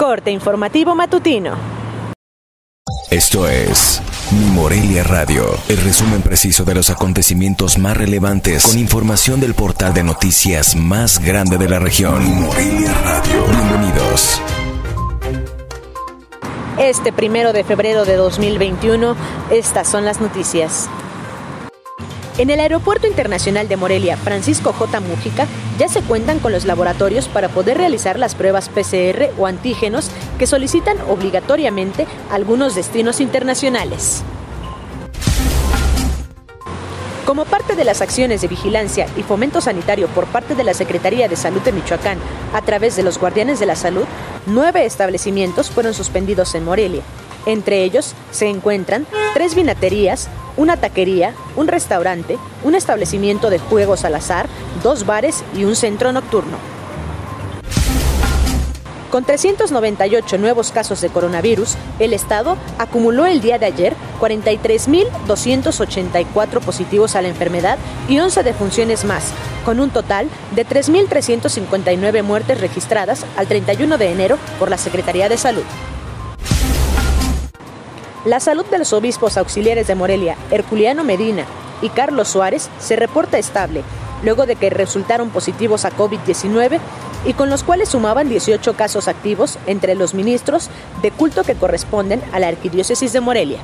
Corte informativo matutino. Esto es Mi Morelia Radio, el resumen preciso de los acontecimientos más relevantes con información del portal de noticias más grande de la región. Mi Morelia Radio. Bienvenidos. Este primero de febrero de 2021, estas son las noticias. En el Aeropuerto Internacional de Morelia, Francisco J. Mújica, ya se cuentan con los laboratorios para poder realizar las pruebas PCR o antígenos que solicitan obligatoriamente algunos destinos internacionales. Como parte de las acciones de vigilancia y fomento sanitario por parte de la Secretaría de Salud de Michoacán a través de los Guardianes de la Salud, nueve establecimientos fueron suspendidos en Morelia. Entre ellos se encuentran tres vinaterías, una taquería, un restaurante, un establecimiento de juegos al azar, dos bares y un centro nocturno. Con 398 nuevos casos de coronavirus, el Estado acumuló el día de ayer 43.284 positivos a la enfermedad y 11 defunciones más, con un total de 3.359 muertes registradas al 31 de enero por la Secretaría de Salud. La salud de los obispos auxiliares de Morelia, Herculiano Medina y Carlos Suárez, se reporta estable, luego de que resultaron positivos a COVID-19 y con los cuales sumaban 18 casos activos entre los ministros de culto que corresponden a la Arquidiócesis de Morelia.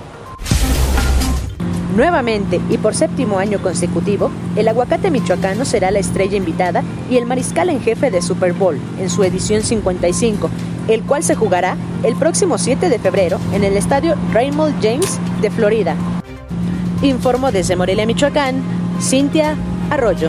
Nuevamente y por séptimo año consecutivo, el aguacate michoacano será la estrella invitada y el mariscal en jefe de Super Bowl en su edición 55, el cual se jugará el próximo 7 de febrero en el estadio Raymond James de Florida. Informo desde Morelia, Michoacán, Cintia Arroyo.